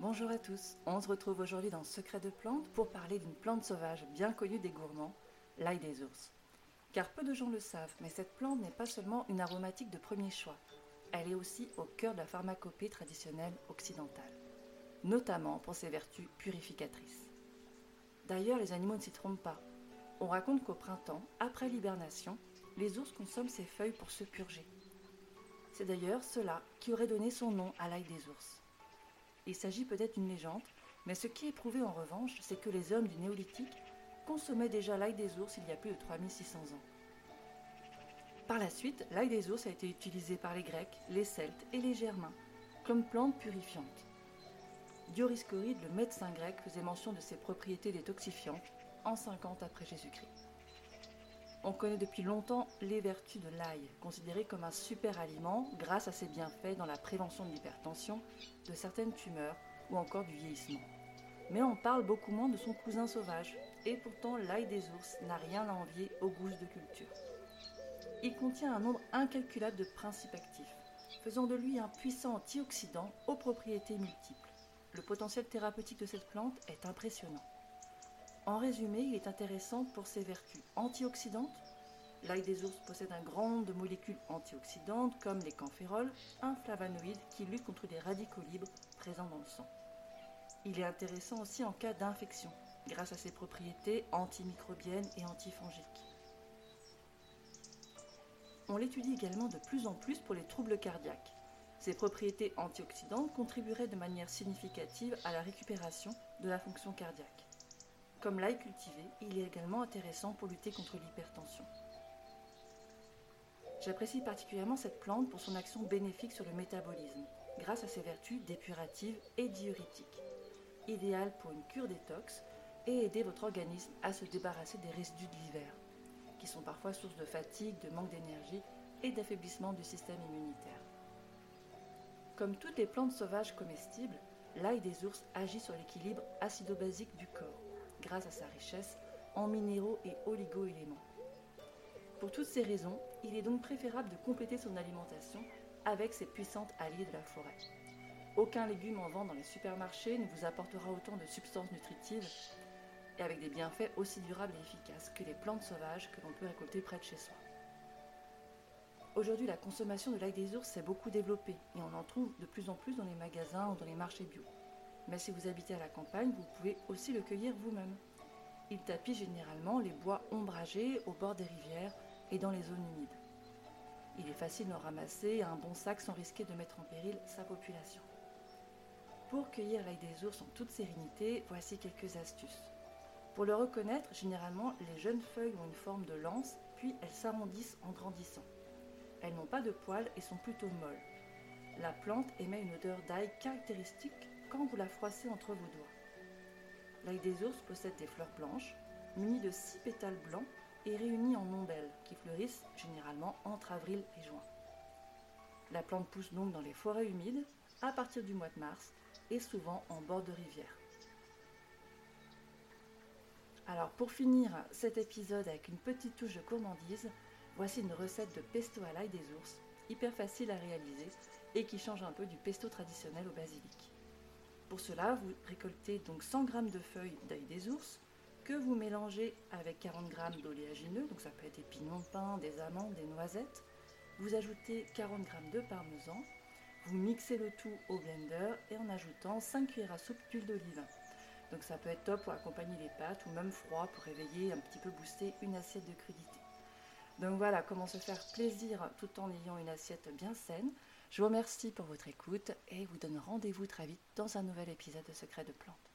Bonjour à tous, on se retrouve aujourd'hui dans Secret de plantes pour parler d'une plante sauvage bien connue des gourmands, l'ail des ours. Car peu de gens le savent, mais cette plante n'est pas seulement une aromatique de premier choix, elle est aussi au cœur de la pharmacopée traditionnelle occidentale, notamment pour ses vertus purificatrices. D'ailleurs, les animaux ne s'y trompent pas. On raconte qu'au printemps, après l'hibernation, les ours consomment ces feuilles pour se purger. C'est d'ailleurs cela qui aurait donné son nom à l'ail des ours. Il s'agit peut-être d'une légende, mais ce qui est prouvé en revanche, c'est que les hommes du néolithique consommaient déjà l'ail des ours il y a plus de 3600 ans. Par la suite, l'ail des ours a été utilisé par les Grecs, les Celtes et les Germains comme plante purifiante. Dioscoride, le médecin grec, faisait mention de ses propriétés détoxifiantes en 50 après Jésus-Christ. On connaît depuis longtemps les vertus de l'ail, considéré comme un super aliment grâce à ses bienfaits dans la prévention de l'hypertension, de certaines tumeurs ou encore du vieillissement. Mais on parle beaucoup moins de son cousin sauvage, et pourtant l'ail des ours n'a rien à envier aux gousses de culture. Il contient un nombre incalculable de principes actifs, faisant de lui un puissant antioxydant aux propriétés multiples. Le potentiel thérapeutique de cette plante est impressionnant. En résumé, il est intéressant pour ses vertus antioxydantes. L'ail des ours possède un grand nombre de molécules antioxydantes comme les camphérols, un flavonoïde qui lutte contre les radicaux libres présents dans le sang. Il est intéressant aussi en cas d'infection, grâce à ses propriétés antimicrobiennes et antifongiques. On l'étudie également de plus en plus pour les troubles cardiaques. Ses propriétés antioxydantes contribueraient de manière significative à la récupération de la fonction cardiaque. Comme l'ail cultivé, il est également intéressant pour lutter contre l'hypertension. J'apprécie particulièrement cette plante pour son action bénéfique sur le métabolisme, grâce à ses vertus dépuratives et diurétiques. Idéal pour une cure détox et aider votre organisme à se débarrasser des résidus de l'hiver, qui sont parfois source de fatigue, de manque d'énergie et d'affaiblissement du système immunitaire. Comme toutes les plantes sauvages comestibles, l'ail des ours agit sur l'équilibre acido-basique du corps grâce à sa richesse en minéraux et oligo-éléments. Pour toutes ces raisons, il est donc préférable de compléter son alimentation avec ces puissantes alliées de la forêt. Aucun légume en vente dans les supermarchés ne vous apportera autant de substances nutritives et avec des bienfaits aussi durables et efficaces que les plantes sauvages que l'on peut récolter près de chez soi. Aujourd'hui, la consommation de l'ail des ours s'est beaucoup développée et on en trouve de plus en plus dans les magasins ou dans les marchés bio. Mais si vous habitez à la campagne, vous pouvez aussi le cueillir vous-même. Il tapit généralement les bois ombragés au bord des rivières et dans les zones humides. Il est facile d'en ramasser un bon sac sans risquer de mettre en péril sa population. Pour cueillir l'ail des ours en toute sérénité, voici quelques astuces. Pour le reconnaître, généralement, les jeunes feuilles ont une forme de lance, puis elles s'arrondissent en grandissant. Elles n'ont pas de poils et sont plutôt molles. La plante émet une odeur d'ail caractéristique quand vous la froissez entre vos doigts. L'ail des ours possède des fleurs blanches, munies de six pétales blancs et réunies en ombelles, qui fleurissent généralement entre avril et juin. La plante pousse donc dans les forêts humides à partir du mois de mars et souvent en bord de rivière. Alors pour finir cet épisode avec une petite touche de gourmandise, voici une recette de pesto à l'ail des ours, hyper facile à réaliser et qui change un peu du pesto traditionnel au basilic. Pour cela, vous récoltez donc 100 g de feuilles d'ail des ours que vous mélangez avec 40 g d'oléagineux, donc ça peut être des pignons de pain, des amandes, des noisettes. Vous ajoutez 40 g de parmesan, vous mixez le tout au blender et en ajoutant 5 cuillères à soupe d'huile d'olive. Donc ça peut être top pour accompagner les pâtes ou même froid pour réveiller un petit peu booster une assiette de crudité. Donc voilà comment se faire plaisir tout en ayant une assiette bien saine. Je vous remercie pour votre écoute et vous donne rendez-vous très vite dans un nouvel épisode de Secret de Plantes.